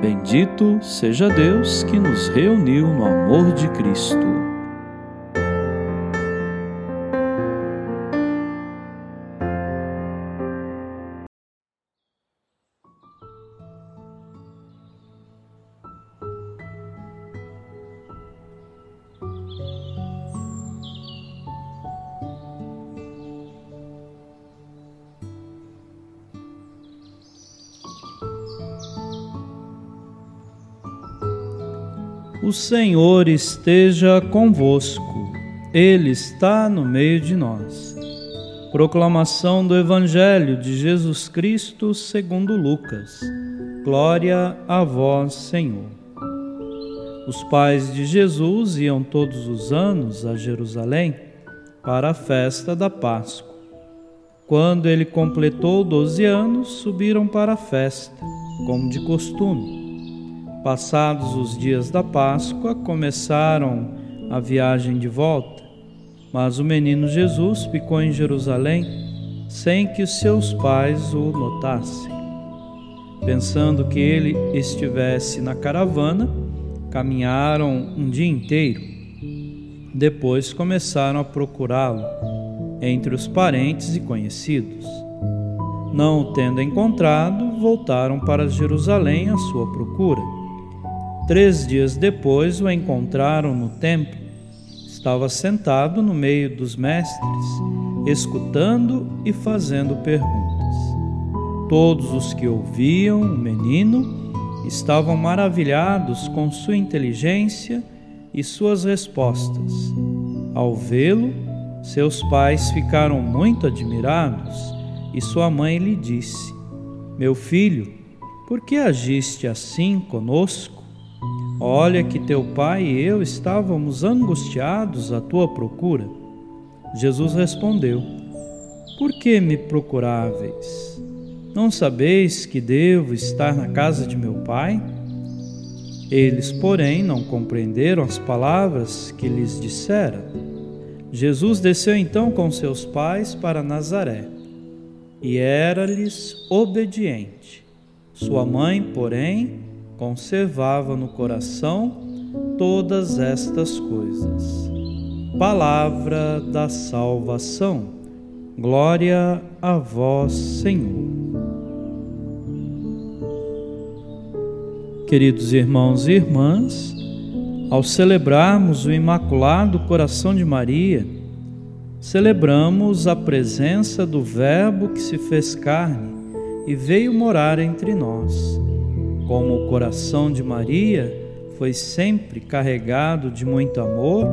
Bendito seja Deus que nos reuniu no amor de Cristo. O Senhor esteja convosco, Ele está no meio de nós. Proclamação do Evangelho de Jesus Cristo segundo Lucas. Glória a vós, Senhor. Os pais de Jesus iam todos os anos a Jerusalém para a festa da Páscoa. Quando ele completou doze anos, subiram para a festa, como de costume. Passados os dias da Páscoa, começaram a viagem de volta, mas o menino Jesus ficou em Jerusalém sem que seus pais o notassem. Pensando que ele estivesse na caravana, caminharam um dia inteiro. Depois começaram a procurá-lo entre os parentes e conhecidos. Não o tendo encontrado, voltaram para Jerusalém à sua procura. Três dias depois o encontraram no templo. Estava sentado no meio dos mestres, escutando e fazendo perguntas. Todos os que ouviam o menino estavam maravilhados com sua inteligência e suas respostas. Ao vê-lo, seus pais ficaram muito admirados e sua mãe lhe disse: Meu filho, por que agiste assim conosco? Olha que teu pai e eu estávamos angustiados à tua procura. Jesus respondeu: Por que me procuráveis? Não sabeis que devo estar na casa de meu pai? Eles, porém, não compreenderam as palavras que lhes dissera. Jesus desceu então com seus pais para Nazaré e era-lhes obediente. Sua mãe, porém, conservava no coração todas estas coisas. Palavra da salvação. Glória a vós, Senhor. Queridos irmãos e irmãs, ao celebrarmos o Imaculado Coração de Maria, celebramos a presença do Verbo que se fez carne e veio morar entre nós. Como o coração de Maria foi sempre carregado de muito amor,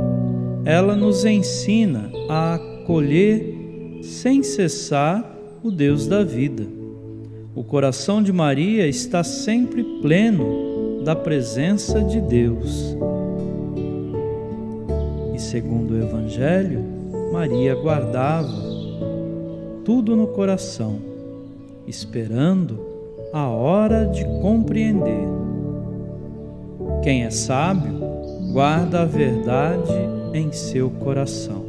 ela nos ensina a acolher sem cessar o Deus da vida. O coração de Maria está sempre pleno da presença de Deus. E segundo o Evangelho, Maria guardava tudo no coração, esperando a hora de compreender. Quem é sábio, guarda a verdade em seu coração.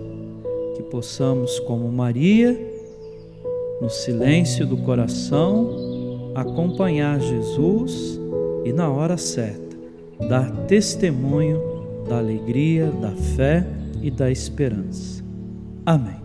Que possamos, como Maria, no silêncio do coração, acompanhar Jesus e, na hora certa, dar testemunho da alegria, da fé e da esperança. Amém.